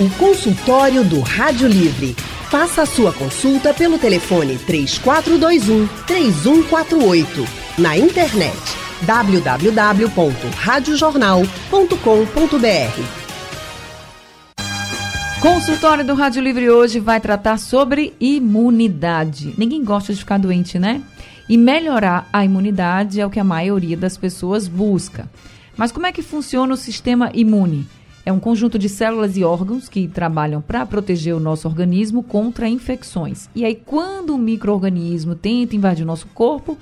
O consultório do Rádio Livre. Faça a sua consulta pelo telefone 3421 3148. Na internet www.radiojornal.com.br. Consultório do Rádio Livre hoje vai tratar sobre imunidade. Ninguém gosta de ficar doente, né? E melhorar a imunidade é o que a maioria das pessoas busca. Mas como é que funciona o sistema imune? É um conjunto de células e órgãos que trabalham para proteger o nosso organismo contra infecções. E aí, quando um microorganismo tenta invadir o nosso corpo,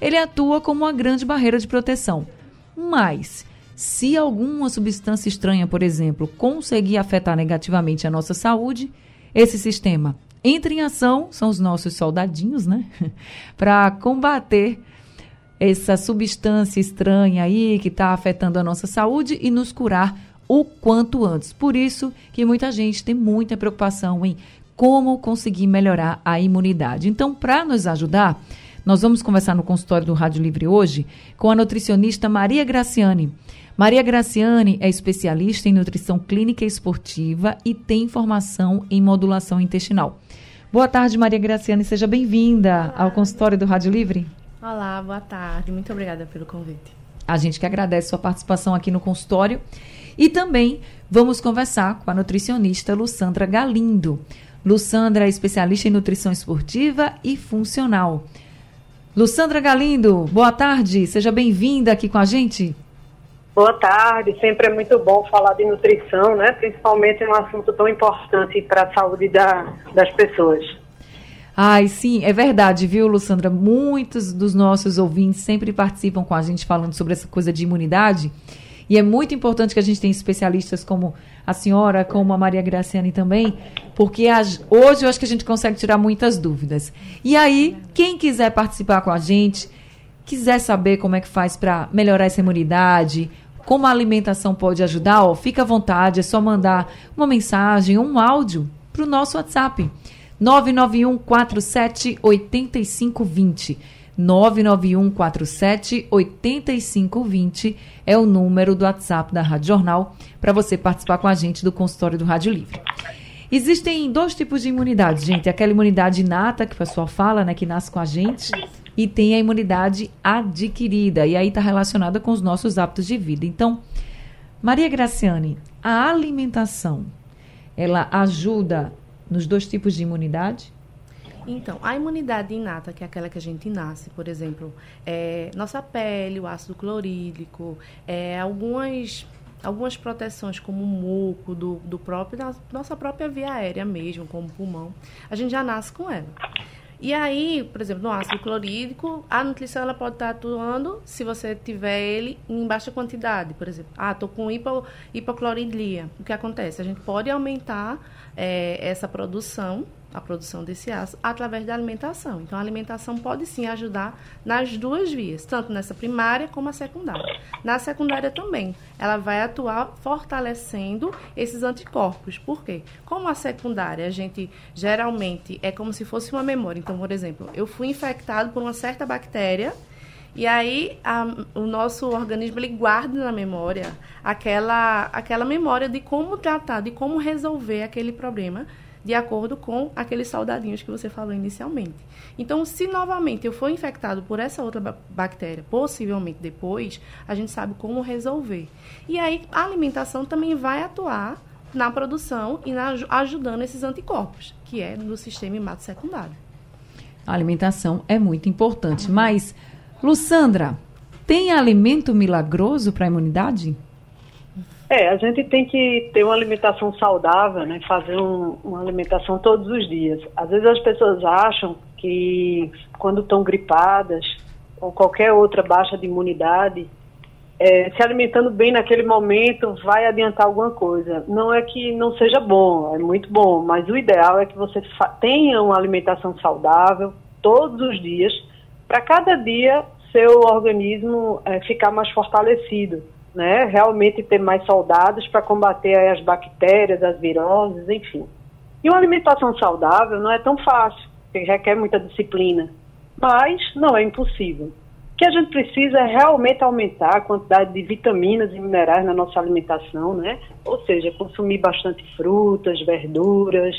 ele atua como uma grande barreira de proteção. Mas, se alguma substância estranha, por exemplo, conseguir afetar negativamente a nossa saúde, esse sistema entra em ação, são os nossos soldadinhos, né? para combater essa substância estranha aí que está afetando a nossa saúde e nos curar o quanto antes. Por isso que muita gente tem muita preocupação em como conseguir melhorar a imunidade. Então, para nos ajudar, nós vamos conversar no consultório do Rádio Livre hoje com a nutricionista Maria Graciane. Maria Graciane é especialista em nutrição clínica e esportiva e tem formação em modulação intestinal. Boa tarde, Maria Graciane, seja bem-vinda ao consultório do Rádio Livre. Olá, boa tarde. Muito obrigada pelo convite. A gente que agradece sua participação aqui no consultório. E também vamos conversar com a nutricionista Lussandra Galindo. Lussandra é especialista em nutrição esportiva e funcional. Lussandra Galindo, boa tarde, seja bem-vinda aqui com a gente. Boa tarde, sempre é muito bom falar de nutrição, né? Principalmente um assunto tão importante para a saúde da, das pessoas. Ai, sim, é verdade, viu, Lussandra? Muitos dos nossos ouvintes sempre participam com a gente falando sobre essa coisa de imunidade. E é muito importante que a gente tenha especialistas como a senhora, como a Maria Graciane também, porque hoje eu acho que a gente consegue tirar muitas dúvidas. E aí, quem quiser participar com a gente, quiser saber como é que faz para melhorar essa imunidade, como a alimentação pode ajudar, ó, fica à vontade, é só mandar uma mensagem, um áudio para o nosso WhatsApp. 991 47 8520. 991 47 8520 é o número do WhatsApp da Rádio Jornal para você participar com a gente do consultório do Rádio Livre. Existem dois tipos de imunidade, gente. Aquela imunidade inata, que o pessoal fala, né, que nasce com a gente, e tem a imunidade adquirida, e aí está relacionada com os nossos hábitos de vida. Então, Maria Graciane, a alimentação, ela ajuda nos dois tipos de imunidade? Então, a imunidade inata, que é aquela que a gente nasce, por exemplo, é nossa pele, o ácido clorídrico, é, algumas, algumas proteções como o muco do, do próprio, da nossa própria via aérea mesmo, como o pulmão, a gente já nasce com ela. E aí, por exemplo, no ácido clorídrico, a nutrição ela pode estar atuando se você tiver ele em baixa quantidade. Por exemplo, ah, estou com hipo. O que acontece? A gente pode aumentar é, essa produção a produção desse ácido através da alimentação. Então, a alimentação pode sim ajudar nas duas vias, tanto nessa primária como a secundária. Na secundária também, ela vai atuar fortalecendo esses anticorpos. Por quê? Como a secundária, a gente geralmente é como se fosse uma memória. Então, por exemplo, eu fui infectado por uma certa bactéria e aí a, o nosso organismo ele guarda na memória aquela, aquela memória de como tratar, de como resolver aquele problema de acordo com aqueles soldadinhos que você falou inicialmente. Então, se novamente eu for infectado por essa outra bactéria, possivelmente depois, a gente sabe como resolver. E aí a alimentação também vai atuar na produção e na, ajudando esses anticorpos, que é no sistema imato secundário. A alimentação é muito importante, mas Lussandra, tem alimento milagroso para a imunidade? É, a gente tem que ter uma alimentação saudável, né? Fazer um, uma alimentação todos os dias. Às vezes as pessoas acham que quando estão gripadas ou qualquer outra baixa de imunidade, é, se alimentando bem naquele momento vai adiantar alguma coisa. Não é que não seja bom, é muito bom, mas o ideal é que você tenha uma alimentação saudável todos os dias, para cada dia seu organismo é, ficar mais fortalecido né, realmente ter mais soldados para combater as bactérias, as viroses, enfim. E uma alimentação saudável não é tão fácil, requer muita disciplina, mas não é impossível. que a gente precisa é realmente aumentar a quantidade de vitaminas e minerais na nossa alimentação, né? Ou seja, consumir bastante frutas, verduras,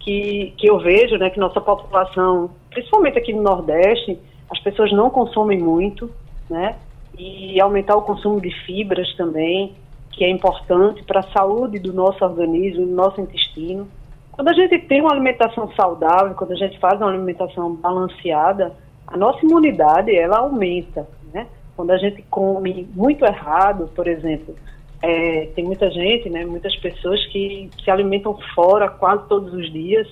que, que eu vejo, né, que nossa população, principalmente aqui no Nordeste, as pessoas não consomem muito, né? E aumentar o consumo de fibras também, que é importante para a saúde do nosso organismo, do nosso intestino. Quando a gente tem uma alimentação saudável, quando a gente faz uma alimentação balanceada, a nossa imunidade ela aumenta, né? Quando a gente come muito errado, por exemplo, é, tem muita gente, né, muitas pessoas que se alimentam fora quase todos os dias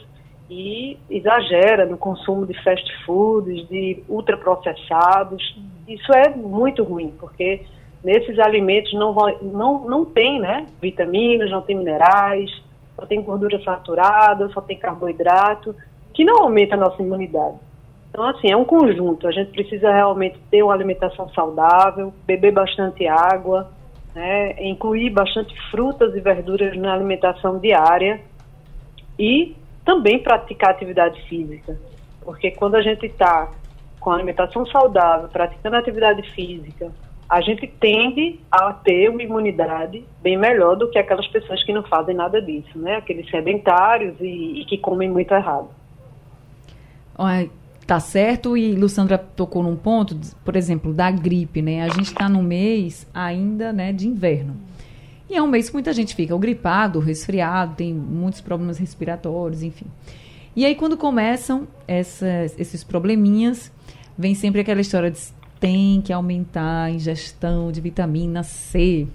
e exagera no consumo de fast foods, de ultraprocessados. Isso é muito ruim, porque nesses alimentos não, não, não tem né, vitaminas, não tem minerais, só tem gordura saturada, só tem carboidrato, que não aumenta a nossa imunidade. Então, assim, é um conjunto. A gente precisa realmente ter uma alimentação saudável, beber bastante água, né, incluir bastante frutas e verduras na alimentação diária e também praticar atividade física. Porque quando a gente está com alimentação saudável, praticando atividade física, a gente tende a ter uma imunidade bem melhor do que aquelas pessoas que não fazem nada disso, né? Aqueles sedentários e, e que comem muito errado. Olha, Tá certo, e Lussandra tocou num ponto, por exemplo, da gripe, né? A gente está no mês ainda, né, de inverno. E é um mês que muita gente fica ou gripado, resfriado, tem muitos problemas respiratórios, enfim. E aí, quando começam essas, esses probleminhas, vem sempre aquela história de tem que aumentar a ingestão de vitamina C,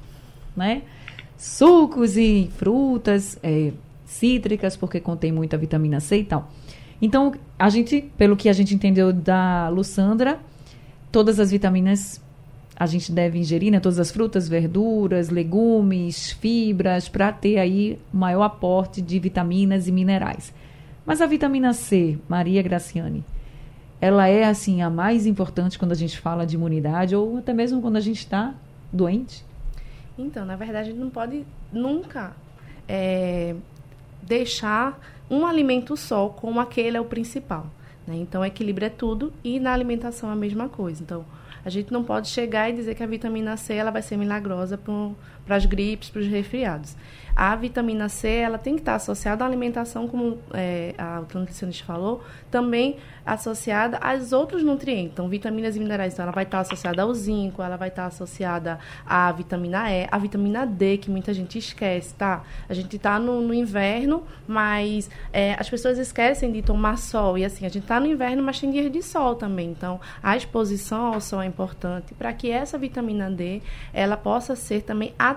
né? Sucos e frutas é, cítricas, porque contém muita vitamina C e tal. Então, a gente, pelo que a gente entendeu da Lussandra, todas as vitaminas a gente deve ingerir, né? Todas as frutas, verduras, legumes, fibras, para ter aí maior aporte de vitaminas e minerais. Mas a vitamina C, Maria Graciane, ela é assim a mais importante quando a gente fala de imunidade ou até mesmo quando a gente está doente? Então, na verdade, não pode nunca é, deixar um alimento só, como aquele é o principal. Né? Então, equilíbrio é tudo e na alimentação é a mesma coisa. Então, a gente não pode chegar e dizer que a vitamina C ela vai ser milagrosa para as gripes, para os resfriados. A vitamina C ela tem que estar associada à alimentação, como é, a nutricionista falou, também associada aos outros nutrientes. Então, vitaminas e minerais, então, ela vai estar associada ao zinco, ela vai estar associada à vitamina E, à vitamina D, que muita gente esquece, tá? A gente está no, no, inverno, mas é, as pessoas esquecem de tomar sol. E assim, a gente está no inverno, mas tem dias de sol também. Então, a exposição ao sol é importante para que essa vitamina D ela possa ser também ativada.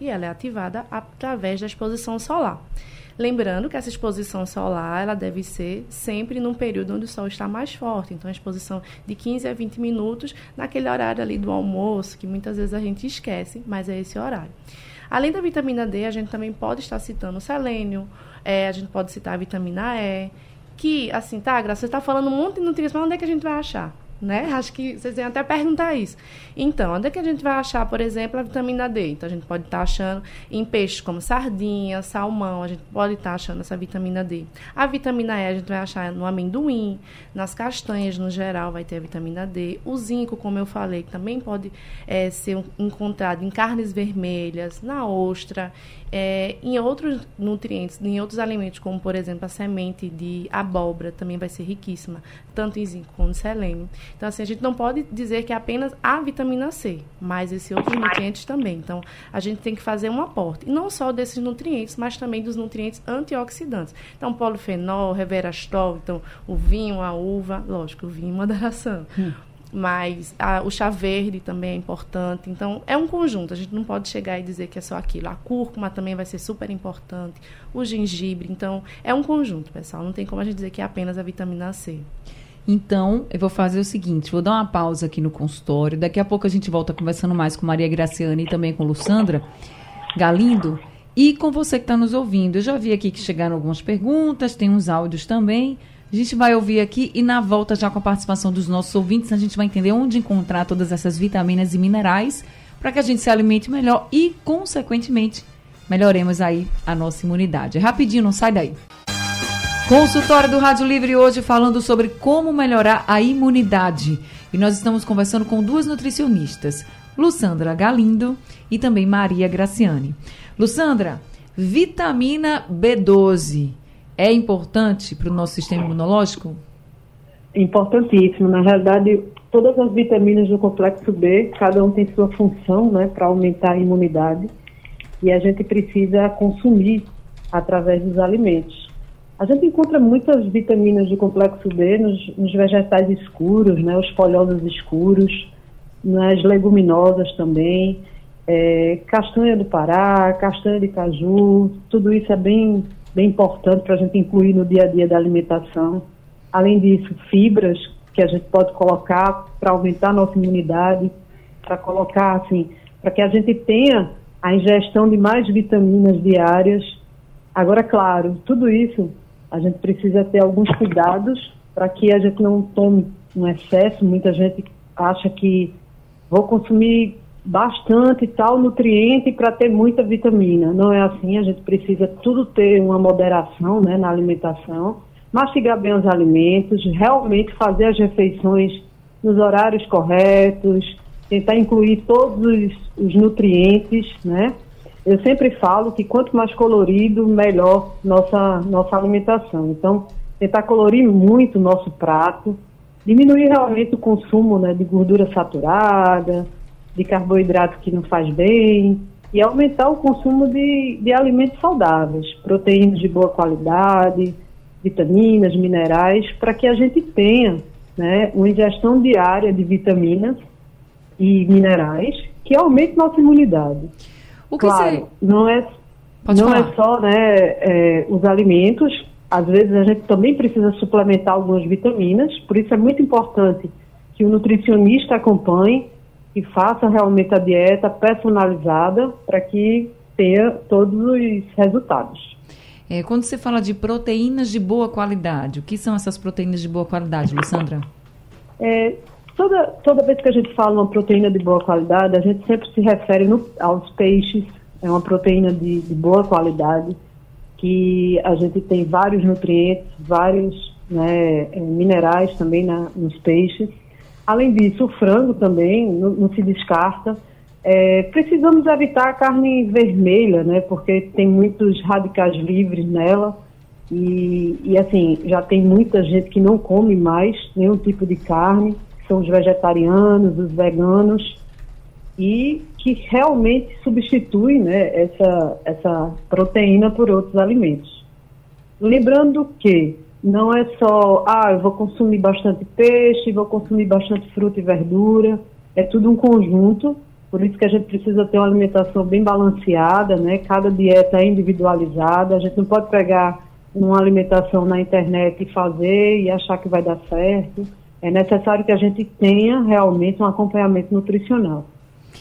E ela é ativada através da exposição solar. Lembrando que essa exposição solar ela deve ser sempre num período onde o sol está mais forte. Então, a exposição de 15 a 20 minutos naquele horário ali do almoço, que muitas vezes a gente esquece, mas é esse horário. Além da vitamina D, a gente também pode estar citando selênio, é, a gente pode citar a vitamina E, que, assim, tá, Graça, você está falando um monte de nutrientes, mas onde é que a gente vai achar? Né? Acho que vocês iam até perguntar isso. Então, onde é que a gente vai achar, por exemplo, a vitamina D? Então, a gente pode estar tá achando em peixes como sardinha, salmão, a gente pode estar tá achando essa vitamina D. A vitamina E a gente vai achar no amendoim, nas castanhas no geral vai ter a vitamina D. O zinco, como eu falei, também pode é, ser encontrado em carnes vermelhas, na ostra, é, em outros nutrientes, em outros alimentos, como por exemplo a semente de abóbora, também vai ser riquíssima, tanto em zinco como em selênio. Então, assim, a gente não pode dizer que é apenas a vitamina C, mas esses outros nutrientes também. Então, a gente tem que fazer um aporte, e não só desses nutrientes, mas também dos nutrientes antioxidantes. Então, polifenol, reverastol, então o vinho, a uva, lógico, o vinho em moderação. Hum mas a, o chá verde também é importante. Então, é um conjunto. A gente não pode chegar e dizer que é só aquilo. A cúrcuma também vai ser super importante. O gengibre. Então, é um conjunto, pessoal. Não tem como a gente dizer que é apenas a vitamina C. Então, eu vou fazer o seguinte: vou dar uma pausa aqui no consultório. Daqui a pouco a gente volta conversando mais com Maria Graciane e também com Lussandra Galindo. E com você que está nos ouvindo. Eu já vi aqui que chegaram algumas perguntas, tem uns áudios também. A gente vai ouvir aqui e na volta, já com a participação dos nossos ouvintes, a gente vai entender onde encontrar todas essas vitaminas e minerais para que a gente se alimente melhor e, consequentemente, melhoremos aí a nossa imunidade. Rapidinho, não sai daí. Consultório do Rádio Livre hoje falando sobre como melhorar a imunidade. E nós estamos conversando com duas nutricionistas, Lussandra Galindo e também Maria Graciane. Lussandra, vitamina B12 é importante para o nosso sistema imunológico? Importantíssimo. Na realidade, todas as vitaminas do complexo B, cada um tem sua função né, para aumentar a imunidade. E a gente precisa consumir através dos alimentos. A gente encontra muitas vitaminas do complexo B nos, nos vegetais escuros, né, os folhosos escuros, nas leguminosas também, é, castanha do Pará, castanha de caju, tudo isso é bem, bem importante para a gente incluir no dia a dia da alimentação. Além disso, fibras que a gente pode colocar para aumentar a nossa imunidade, para colocar assim, para que a gente tenha a ingestão de mais vitaminas diárias. Agora, claro, tudo isso a gente precisa ter alguns cuidados para que a gente não tome um excesso. Muita gente acha que vou consumir bastante tal nutriente para ter muita vitamina. Não é assim, a gente precisa tudo ter uma moderação né, na alimentação, mastigar bem os alimentos, realmente fazer as refeições nos horários corretos, tentar incluir todos os, os nutrientes, né? Eu sempre falo que quanto mais colorido, melhor nossa, nossa alimentação. Então, tentar colorir muito o nosso prato, diminuir realmente o consumo né, de gordura saturada, de carboidrato que não faz bem, e aumentar o consumo de, de alimentos saudáveis, proteínas de boa qualidade, vitaminas, minerais, para que a gente tenha né, uma ingestão diária de vitaminas e minerais que aumente nossa imunidade. O que claro, você... não é Pode não falar. é só né, é, os alimentos, às vezes a gente também precisa suplementar algumas vitaminas, por isso é muito importante que o nutricionista acompanhe e faça realmente a dieta personalizada para que tenha todos os resultados. É, quando você fala de proteínas de boa qualidade, o que são essas proteínas de boa qualidade, Lussandra? É, toda, toda vez que a gente fala uma proteína de boa qualidade, a gente sempre se refere no, aos peixes, é uma proteína de, de boa qualidade, que a gente tem vários nutrientes, vários né, é, minerais também na, nos peixes. Além disso, o frango também não, não se descarta. É, precisamos evitar a carne vermelha, né, porque tem muitos radicais livres nela. E, e assim, já tem muita gente que não come mais nenhum tipo de carne, são os vegetarianos, os veganos, e que realmente substitui né, essa, essa proteína por outros alimentos. Lembrando que não é só, ah, eu vou consumir bastante peixe, vou consumir bastante fruta e verdura, é tudo um conjunto, por isso que a gente precisa ter uma alimentação bem balanceada, né? Cada dieta é individualizada, a gente não pode pegar uma alimentação na internet e fazer e achar que vai dar certo. É necessário que a gente tenha realmente um acompanhamento nutricional.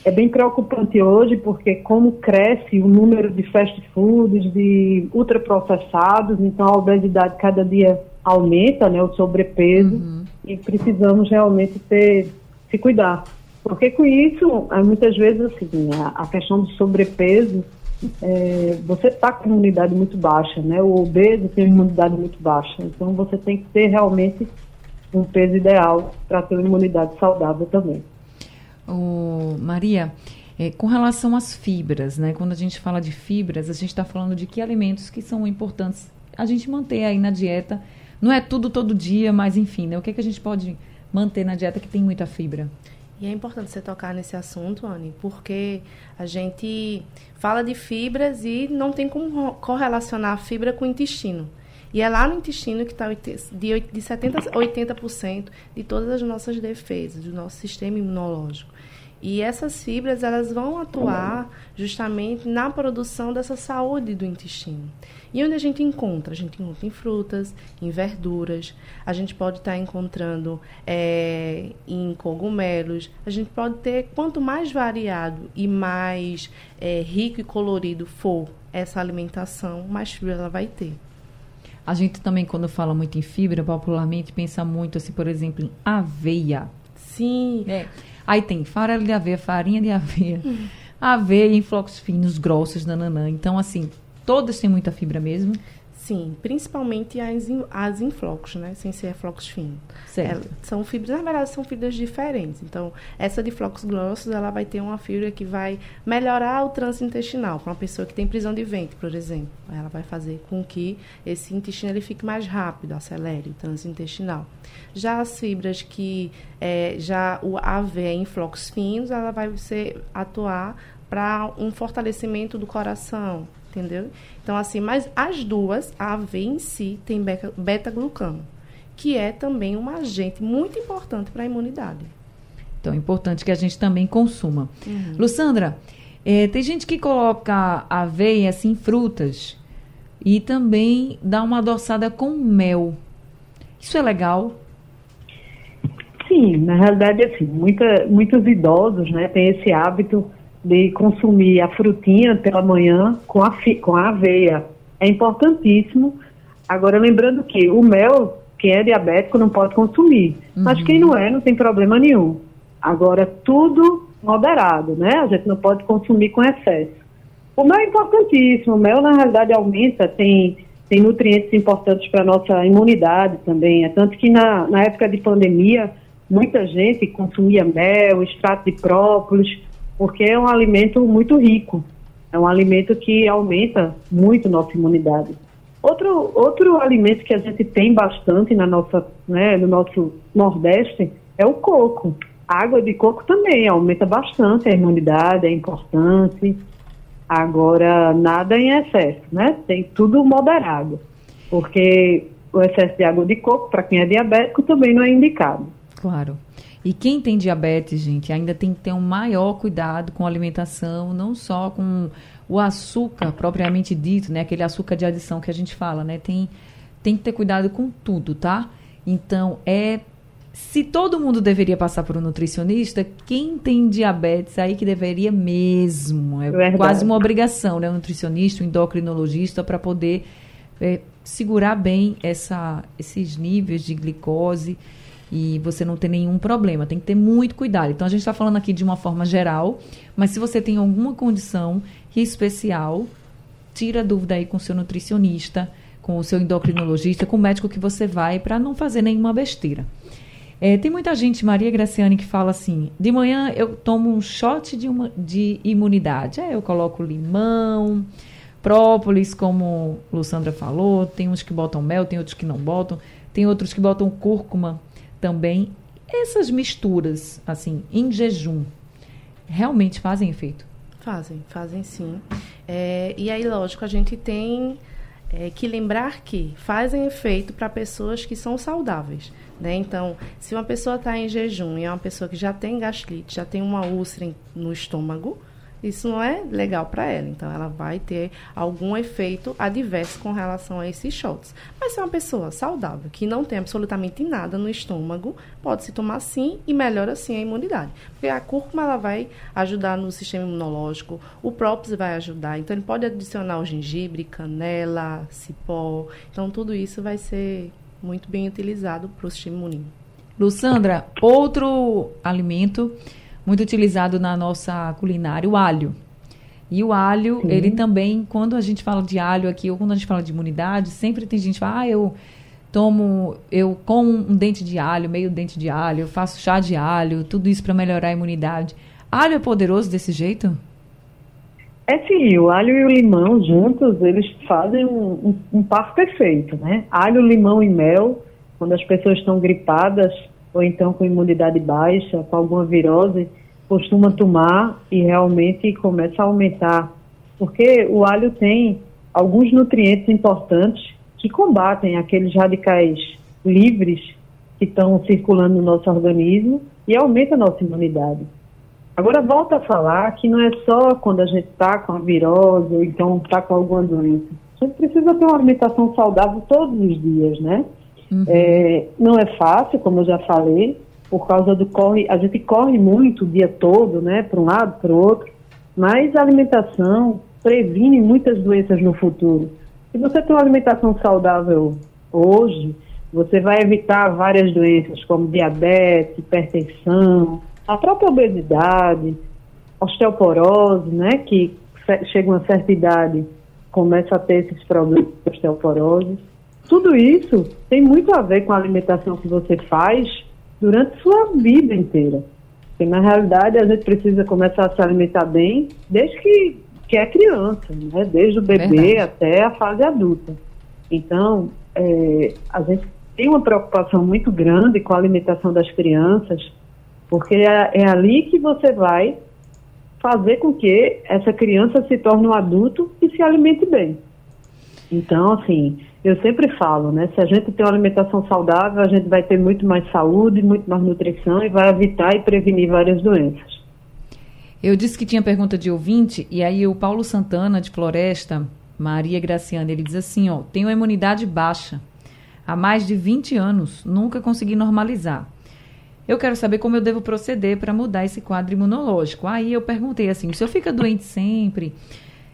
É bem preocupante hoje porque como cresce o número de fast foods, de ultraprocessados, então a obesidade cada dia aumenta, né, o sobrepeso, Uhum. e precisamos realmente ter, se cuidar. Porque com isso, é, muitas vezes, assim, a, a questão do sobrepeso, é, você está com imunidade muito baixa, né? O obeso tem uma imunidade muito baixa. Então, você tem que ter realmente um peso ideal para ter uma imunidade saudável também. Ô, Maria, é, com relação às fibras, né? Quando a gente fala de fibras, a gente está falando de que alimentos que são importantes a gente manter aí na dieta. Não é tudo todo dia, mas enfim, né? O que, é que a gente pode manter na dieta que tem muita fibra? E é importante você tocar nesse assunto, Anne, porque a gente fala de fibras e não tem como correlacionar a fibra com o intestino. E é lá no intestino que está de 70% a 80% de todas as nossas defesas, do nosso sistema imunológico. E essas fibras, elas vão atuar justamente na produção dessa saúde do intestino. E onde a gente encontra? A gente encontra em frutas, em verduras, a gente pode estar encontrando é, em cogumelos, a gente pode ter, quanto mais variado e mais é, rico e colorido for essa alimentação, mais fibra ela vai ter. A gente também, quando fala muito em fibra, popularmente pensa muito, assim, por exemplo, em aveia. Sim, É. Aí tem farelo de aveia, farinha de aveia, aveia em flocos finos, grossos, nananã. Então, assim, todas têm muita fibra mesmo. Sim, principalmente as, as inflocos, né? Sem ser flocos finos. Certo. É, são fibras, na verdade, são fibras diferentes. Então, essa de flocos grossos, ela vai ter uma fibra que vai melhorar o trânsito intestinal. Para uma pessoa que tem prisão de ventre, por exemplo. Ela vai fazer com que esse intestino ele fique mais rápido, acelere o trânsito intestinal. Já as fibras que é, já o AV é em flocos finos, ela vai ser, atuar para um fortalecimento do coração, entendeu? Então, assim, mas as duas, a AV em si tem beta-glucano, que é também um agente muito importante para a imunidade. Então, é importante que a gente também consuma. Uhum. Lussandra, é, tem gente que coloca aveia, assim, frutas e também dá uma adoçada com mel. Isso é legal? Sim, na realidade, assim, muita, muitos idosos, né, têm esse hábito de consumir a frutinha pela manhã com a, com a aveia. É importantíssimo. Agora, lembrando que o mel, quem é diabético não pode consumir. Uhum. Mas quem não é, não tem problema nenhum. Agora, tudo moderado, né? A gente não pode consumir com excesso. O mel é importantíssimo. O mel, na realidade, aumenta, tem, tem nutrientes importantes para a nossa imunidade também. É tanto que na, na época de pandemia, muita gente consumia mel, extrato de própolis, porque é um alimento muito rico, é um alimento que aumenta muito nossa imunidade. Outro, outro alimento que a gente tem bastante na nossa, né, no nosso Nordeste é o coco. A água de coco também aumenta bastante a imunidade, é importante. Agora, nada em excesso, né? Tem tudo moderado. Porque o excesso de água de coco, para quem é diabético, também não é indicado. Claro. E quem tem diabetes, gente, ainda tem que ter um maior cuidado com a alimentação, não só com o açúcar propriamente dito, né? Aquele açúcar de adição que a gente fala, né? Tem, tem que ter cuidado com tudo, tá? Então, é. Se todo mundo deveria passar por um nutricionista, quem tem diabetes aí que deveria mesmo. É Verdade. quase uma obrigação, né? Um nutricionista, um endocrinologista, para poder é, segurar bem essa, esses níveis de glicose e você não ter nenhum problema. Tem que ter muito cuidado. Então, a gente está falando aqui de uma forma geral, mas se você tem alguma condição especial, tira a dúvida aí com o seu nutricionista, com o seu endocrinologista, com o médico que você vai, para não fazer nenhuma besteira. É, tem muita gente, Maria Graciane, que fala assim: de manhã eu tomo um shot de, uma, de imunidade. É, eu coloco limão, própolis, como Lussandra falou, tem uns que botam mel, tem outros que não botam, tem outros que botam cúrcuma também essas misturas, assim, em jejum, realmente fazem efeito? Fazem, fazem sim. É, e aí, lógico, a gente tem é, que lembrar que fazem efeito para pessoas que são saudáveis. Né? Então, se uma pessoa está em jejum e é uma pessoa que já tem gastrite, já tem uma úlcera no estômago, isso não é legal para ela. Então, ela vai ter algum efeito adverso com relação a esses shots. Mas se é uma pessoa saudável, que não tem absolutamente nada no estômago, pode se tomar sim e melhora sim a imunidade. Porque a cúrcuma ela vai ajudar no sistema imunológico, o própolis vai ajudar. Então, ele pode adicionar o gengibre, canela, cipó. Então, tudo isso vai ser muito bem utilizado para o sistema imunológico. Lussandra, outro alimento muito utilizado na nossa culinária, o alho. E o alho, Sim. ele também, quando a gente fala de alho aqui, ou quando a gente fala de imunidade, sempre tem gente que fala, ah, eu tomo, eu como um dente de alho, meio dente de alho, eu faço chá de alho, tudo isso para melhorar a imunidade. Alho é poderoso desse jeito? É sim, o alho e o limão juntos, eles fazem um, um, um par perfeito, né? Alho, limão e mel, quando as pessoas estão gripadas, ou então com imunidade baixa, com alguma virose, costuma tomar e realmente começa a aumentar. Porque o alho tem alguns nutrientes importantes que combatem aqueles radicais livres que estão circulando no nosso organismo e aumenta a nossa imunidade. Agora, volta a falar que não é só quando a gente está com a virose ou então está com alguma doença. A gente precisa ter uma alimentação saudável todos os dias, né? Uhum. É, não é fácil, como eu já falei, por causa do corre, a gente corre muito o dia todo, né, para um lado, para o outro, mas a alimentação previne muitas doenças no futuro. Se você tem uma alimentação saudável hoje, você vai evitar várias doenças como diabetes, hipertensão, a própria obesidade, osteoporose, né, que chega uma certa idade começa a ter esses problemas de osteoporose. Tudo isso tem muito a ver com a alimentação que você faz durante sua vida inteira. Porque, na realidade, a gente precisa começar a se alimentar bem desde que, que é criança, né? desde o bebê Verdade. até a fase adulta. Então, é, a gente tem uma preocupação muito grande com a alimentação das crianças, porque é, é ali que você vai fazer com que essa criança se torne um adulto e se alimente bem. Então, assim, eu sempre falo, né? Se a gente tem uma alimentação saudável, a gente vai ter muito mais saúde, muito mais nutrição e vai evitar e prevenir várias doenças. Eu disse que tinha pergunta de ouvinte, e aí o Paulo Santana, de Floresta, Maria Graciana, ele diz assim, ó, tenho a imunidade baixa. Há mais de 20 anos, nunca consegui normalizar. Eu quero saber como eu devo proceder para mudar esse quadro imunológico. Aí eu perguntei assim: o senhor fica doente sempre,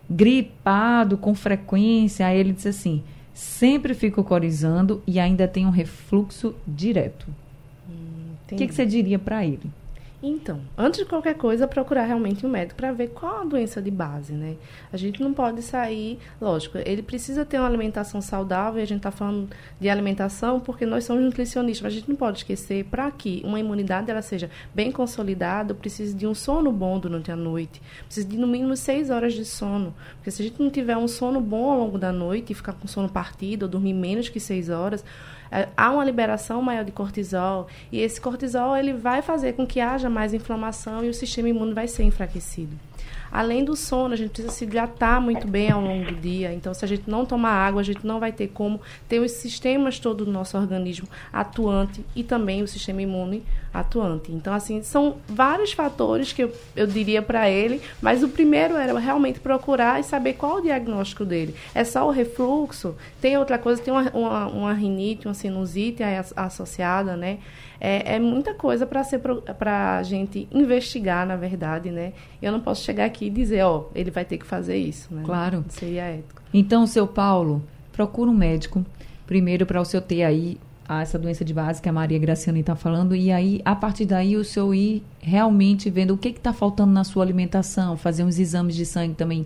gripado com frequência? Aí ele disse assim: sempre fico corizando e ainda tenho um refluxo direto. Hum, o que, que você diria para ele? Então, antes de qualquer coisa, procurar realmente um médico para ver qual a doença de base, né? A gente não pode sair, lógico, ele precisa ter uma alimentação saudável, e a gente está falando de alimentação porque nós somos nutricionistas, mas a gente não pode esquecer, para que uma imunidade ela seja bem consolidada, precisa de um sono bom durante a noite, precisa de no mínimo seis horas de sono, porque se a gente não tiver um sono bom ao longo da noite e ficar com sono partido ou dormir menos que seis horas, há uma liberação maior de cortisol e esse cortisol ele vai fazer com que haja mais inflamação e o sistema imune vai ser enfraquecido. Além do sono, a gente precisa se hidratar muito bem ao longo do dia. Então, se a gente não tomar água, a gente não vai ter como ter os sistemas todo do nosso organismo atuante e também o sistema imune atuante. Então, assim, são vários fatores que eu, eu diria para ele, mas o primeiro era realmente procurar e saber qual o diagnóstico dele. É só o refluxo? Tem outra coisa, tem uma, uma, uma rinite, uma sinusite associada, né? É, é muita coisa para a gente investigar, na verdade, né? Eu não posso chegar aqui e dizer, ó, ele vai ter que fazer isso, né? Claro. Seria ético. Então, seu Paulo, procura um médico, primeiro para o seu ter aí essa doença de base que a Maria Graciane está falando, e aí, a partir daí, o seu ir realmente vendo o que está faltando na sua alimentação, fazer uns exames de sangue também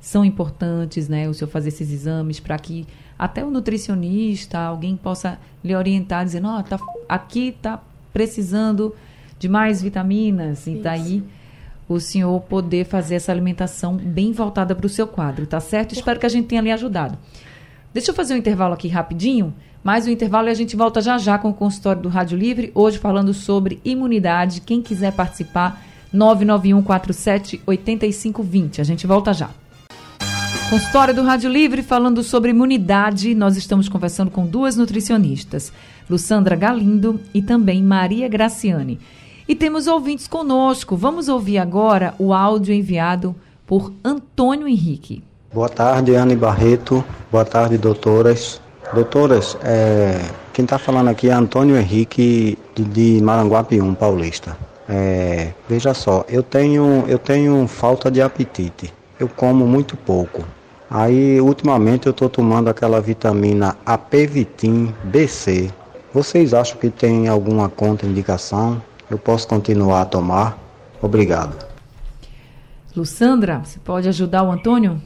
são importantes, né? O senhor fazer esses exames para que até o nutricionista, alguém possa lhe orientar, dizendo, ó, oh, tá, aqui está precisando de mais vitaminas, e daí o senhor poder fazer essa alimentação bem voltada para o seu quadro, tá certo? Espero que a gente tenha lhe ajudado. Deixa eu fazer um intervalo aqui rapidinho. Mais um intervalo e a gente volta já já com o consultório do Rádio Livre, hoje falando sobre imunidade. Quem quiser participar, 991 47 8520. A gente volta já. Consultório do Rádio Livre falando sobre imunidade. Nós estamos conversando com duas nutricionistas, Lussandra Galindo e também Maria Graciane. E temos ouvintes conosco. Vamos ouvir agora o áudio enviado por Antônio Henrique. Boa tarde, Anne Barreto. Boa tarde, doutoras. Doutoras, é, quem está falando aqui é Antônio Henrique de, de Maranguapium, paulista. É, veja só, eu tenho, eu tenho falta de apetite. Eu como muito pouco. Aí, ultimamente, eu estou tomando aquela vitamina AP-Vitim BC. Vocês acham que tem alguma contraindicação? Eu posso continuar a tomar? Obrigado. Lussandra, você pode ajudar o Antônio?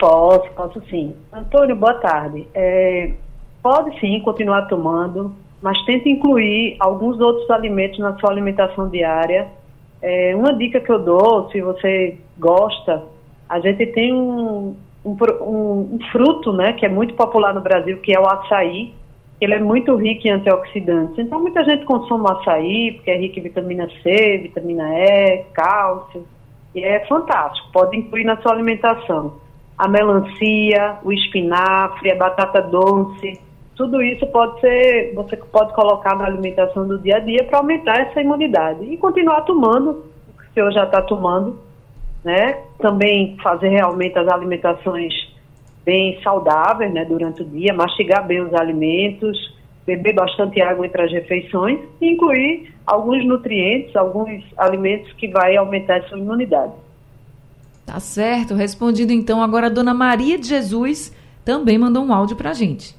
Posso, posso sim. Antônio, boa tarde. É, pode sim continuar tomando, mas tente incluir alguns outros alimentos na sua alimentação diária. É, uma dica que eu dou, se você gosta, a gente tem um, um, um, um fruto né, que é muito popular no Brasil, que é o açaí. Ele é muito rico em antioxidantes. Então, muita gente consome açaí, porque é rico em vitamina C, vitamina E, cálcio. E é fantástico, pode incluir na sua alimentação a melancia, o espinafre, a batata doce, tudo isso pode ser, você pode colocar na alimentação do dia a dia para aumentar essa imunidade e continuar tomando o que o senhor já está tomando, né? Também fazer realmente as alimentações bem saudáveis, né, durante o dia, mastigar bem os alimentos, beber bastante água entre as refeições e incluir alguns nutrientes, alguns alimentos que vai aumentar a sua imunidade. Tá certo, respondido então. Agora a dona Maria de Jesus também mandou um áudio pra gente.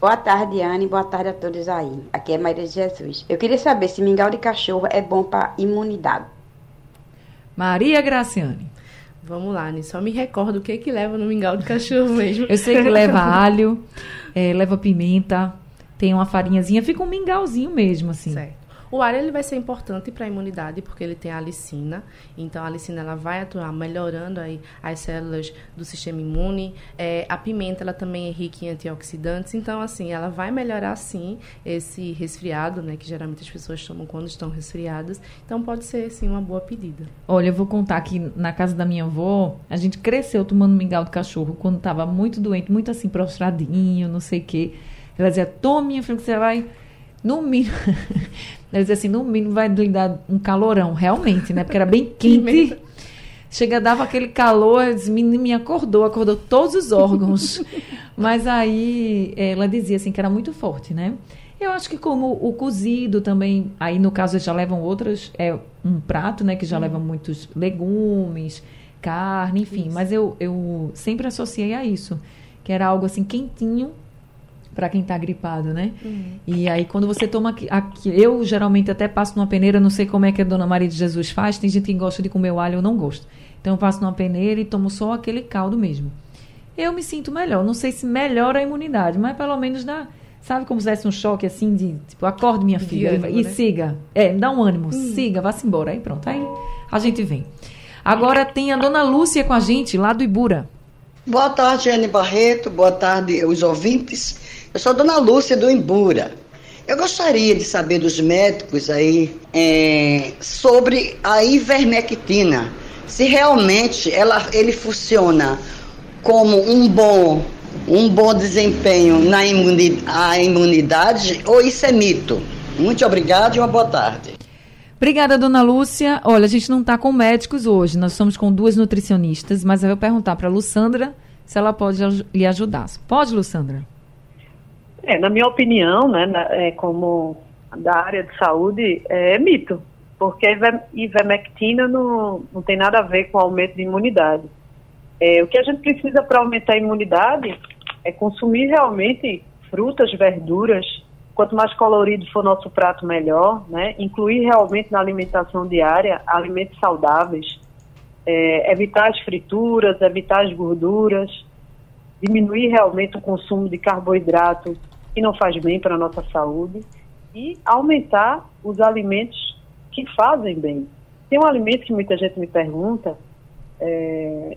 Boa tarde, Anne. Boa tarde a todos aí. Aqui é Maria de Jesus. Eu queria saber se mingau de cachorro é bom para imunidade. Maria Graciane. Vamos lá, Ni. Só me recordo o que que leva no mingau de cachorro mesmo. Eu sei que leva alho, é, leva pimenta, tem uma farinhazinha, fica um mingauzinho mesmo, assim. Certo. O alho ele vai ser importante para a imunidade porque ele tem a alicina. Então a alicina ela vai atuar melhorando aí as células do sistema imune. É, a pimenta ela também é rica em antioxidantes. Então assim ela vai melhorar sim esse resfriado, né, que geralmente as pessoas tomam quando estão resfriadas. Então pode ser sim uma boa pedida. Olha, eu vou contar que na casa da minha avó, a gente cresceu tomando mingau de cachorro quando estava muito doente, muito assim prostradinho, não sei o quê. Ela dizia: "Tome, minha filha, que você vai no mínimo Ela dizia assim, no mínimo vai lhe dar um calorão, realmente, né? Porque era bem quente. Chega, dava aquele calor, me acordou, acordou todos os órgãos. Mas aí ela dizia assim que era muito forte, né? Eu acho que como o cozido também, aí no caso já levam outras, é um prato, né, que já hum. leva muitos legumes, carne, enfim. Isso. Mas eu, eu sempre associei a isso, que era algo assim quentinho para quem está gripado, né? Uhum. E aí quando você toma aqui, aqui, eu geralmente até passo numa peneira, não sei como é que a Dona Maria de Jesus faz, tem gente que gosta de comer o alho, eu não gosto. Então eu passo numa peneira e tomo só aquele caldo mesmo. Eu me sinto melhor, não sei se melhora a imunidade, mas pelo menos dá, sabe como se desse um choque assim de, tipo, acorde minha filha ânimo, e né? siga. É, me dá um ânimo, hum. siga, vá-se embora. Aí pronto, aí a gente vem. Agora tem a Dona Lúcia com a gente, lá do Ibura. Boa tarde, Anne Barreto. Boa tarde, os ouvintes. Eu sou dona Lúcia do Embura. Eu gostaria de saber dos médicos aí é, sobre a ivermectina. Se realmente ela, ele funciona como um bom, um bom desempenho na imunidade, imunidade ou isso é mito? Muito obrigada e uma boa tarde. Obrigada, dona Lúcia. Olha, a gente não está com médicos hoje, nós estamos com duas nutricionistas, mas eu vou perguntar para a Lussandra se ela pode lhe ajudar. Pode, Lussandra? É, na minha opinião, né, na, é, como da área de saúde, é, mito, porque a ivermectina não, não tem nada a ver com aumento de imunidade. É, o que a gente precisa para aumentar a imunidade é consumir realmente frutas, verduras, quanto mais colorido for nosso prato, melhor, né? Incluir realmente na alimentação diária alimentos saudáveis, é, evitar as frituras, evitar as gorduras, diminuir realmente o consumo de carboidrato que não faz bem para a nossa saúde e aumentar os alimentos que fazem bem. Tem um alimento que muita gente me pergunta é,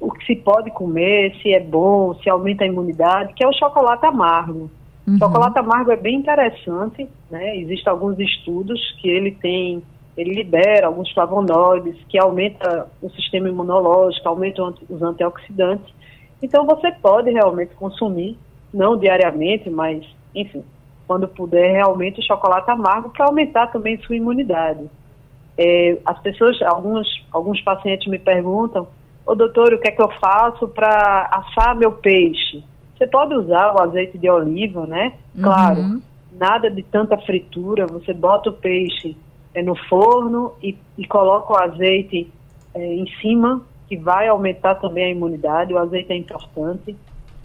o que se pode comer, se é bom, se aumenta a imunidade, que é o chocolate amargo. Uhum. Chocolate amargo é bem interessante, né? Existem alguns estudos que ele tem, ele libera alguns flavonoides que aumenta o sistema imunológico, aumenta os antioxidantes. Então você pode realmente consumir não diariamente, mas, enfim, quando puder, realmente o chocolate amargo para aumentar também sua imunidade. É, as pessoas, alguns, alguns pacientes me perguntam, ô doutor, o que é que eu faço para assar meu peixe? Você pode usar o azeite de oliva, né? Claro, uhum. nada de tanta fritura, você bota o peixe é, no forno e, e coloca o azeite é, em cima, que vai aumentar também a imunidade, o azeite é importante.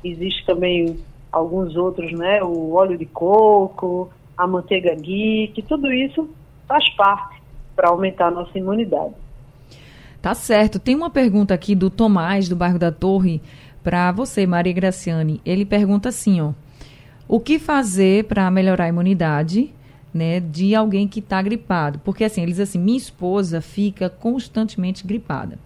Existe também alguns outros, né? O óleo de coco, a manteiga que tudo isso faz parte para aumentar a nossa imunidade. Tá certo. Tem uma pergunta aqui do Tomás, do bairro da Torre, para você, Maria Graciane. Ele pergunta assim, ó. O que fazer para melhorar a imunidade, né, de alguém que está gripado? Porque assim, ele diz assim, minha esposa fica constantemente gripada.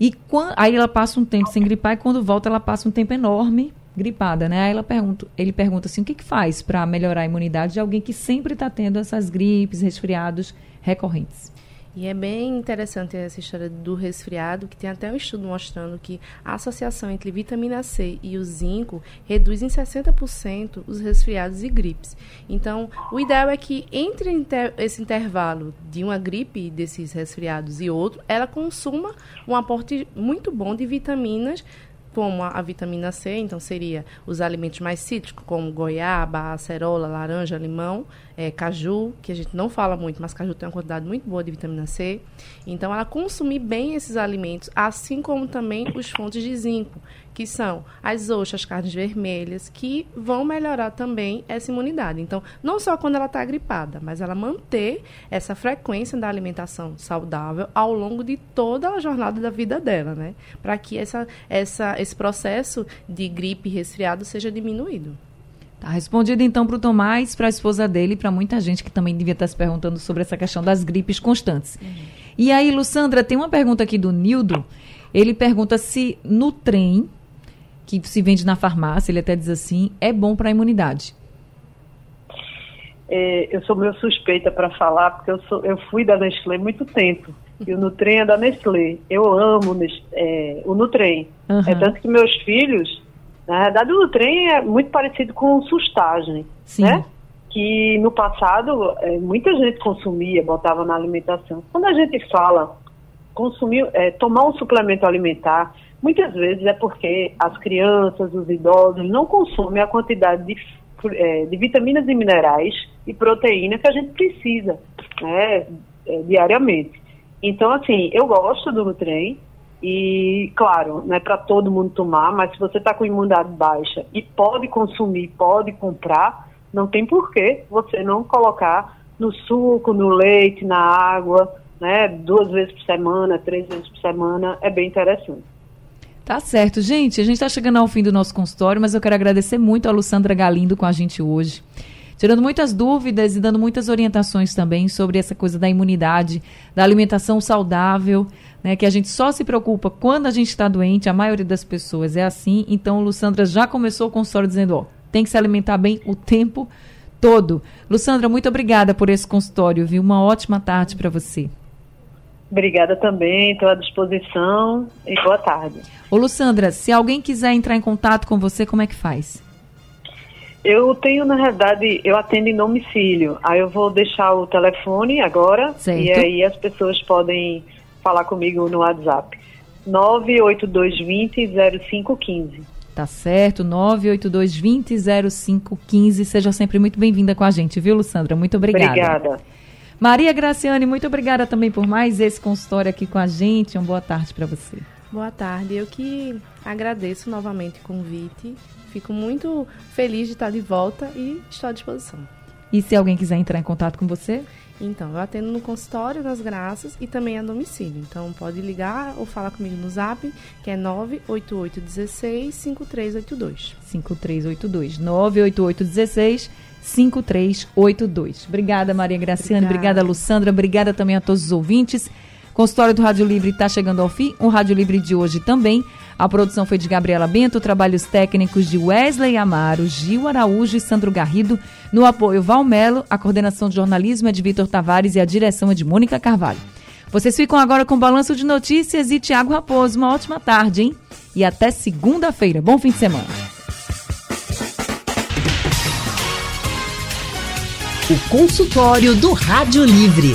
E quando, aí ela passa um tempo sem gripar e quando volta ela passa um tempo enorme gripada, né? Aí ela pergunta, ele pergunta assim, o que, que faz para melhorar a imunidade de alguém que sempre está tendo essas gripes, resfriados recorrentes? E é bem interessante essa história do resfriado, que tem até um estudo mostrando que a associação entre vitamina C e o zinco reduz em 60% os resfriados e gripes. Então, o ideal é que entre esse intervalo de uma gripe desses resfriados e outro, ela consuma um aporte muito bom de vitaminas como a, vitamina C, então seria os alimentos mais cítricos, como goiaba, acerola, laranja, limão, é, caju, que a gente não fala muito, mas caju tem uma quantidade muito boa de vitamina C. Então, ela consumir bem esses alimentos, assim como também os fontes de zinco, que são as ostras, carnes vermelhas, que vão melhorar também essa imunidade. Então, não só quando ela está gripada, mas ela manter essa frequência da alimentação saudável ao longo de toda a jornada da vida dela, né? Para que essa, essa, esse processo de gripe e resfriado seja diminuído. Tá respondido então para o Tomás, para a esposa dele e para muita gente que também devia estar se perguntando sobre essa questão das gripes constantes. Uhum. E aí, Lussandra, tem uma pergunta aqui do Nildo. Ele pergunta se no trem que se vende na farmácia, ele até diz assim, é bom para a imunidade? É, eu sou meio suspeita para falar, porque eu, sou, eu fui da Nestlé muito tempo. E o Nutrem é da Nestlé. Eu amo é, o Nutrem. Uhum. É tanto que meus filhos, na verdade, o Nutrem é muito parecido com sustagem, Sim. né? Que no passado é, muita gente consumia, botava na alimentação. Quando a gente fala consumir, é, tomar um suplemento alimentar, Muitas vezes é porque as crianças, os idosos não consomem a quantidade de, é, de vitaminas e minerais e proteína que a gente precisa né, é, diariamente. Então, assim, eu gosto do Nutrem e, claro, não é para todo mundo tomar, mas se você está com imunidade baixa e pode consumir, pode comprar, não tem porquê você não colocar no suco, no leite, na água, né, duas vezes por semana, três vezes por semana, é bem interessante. Tá certo. Gente, a gente está chegando ao fim do nosso consultório, mas eu quero agradecer muito a Lussandra Galindo com a gente hoje. Tirando muitas dúvidas e dando muitas orientações também sobre essa coisa da imunidade, da alimentação saudável, né, que a gente só se preocupa quando a gente está doente, a maioria das pessoas é assim. Então, Lussandra já começou o consultório dizendo, ó, tem que se alimentar bem o tempo todo. Lussandra, muito obrigada por esse consultório, viu? Uma ótima tarde para você. Obrigada também, estou à disposição e boa tarde. Ô Lussandra, se alguém quiser entrar em contato com você, como é que faz? Eu tenho, na verdade, eu atendo em domicílio. Aí eu vou deixar o telefone agora certo. e aí as pessoas podem falar comigo no WhatsApp. 982200515. Tá certo, 982200515. Seja sempre muito bem-vinda com a gente, viu, Lussandra? Muito obrigada. Obrigada. Maria Graciane, muito obrigada também por mais esse consultório aqui com a gente. Uma boa tarde para você. Boa tarde. Eu que agradeço novamente o convite. Fico muito feliz de estar de volta e estou à disposição. E se alguém quiser entrar em contato com você? Então, eu atendo no consultório das Graças e também a domicílio. Então, pode ligar ou falar comigo no zap, que é 98816 5382. 5382. 98816 5382. Obrigada, Maria Graciane. Obrigada. obrigada. Obrigada também a todos os ouvintes. Consultório do Rádio Livre está chegando ao fim. O Rádio Livre de hoje também. A produção foi de Gabriela Bento, trabalhos técnicos de Wesley Amaro, Gil Araújo e Sandro Garrido. No apoio Valmelo, a coordenação de jornalismo é de Vitor Tavares e a direção é de Mônica Carvalho. Vocês ficam agora com o Balanço de Notícias e Tiago Raposo. Uma ótima tarde, hein? E até segunda-feira. Bom fim de semana. O consultório do Rádio Livre.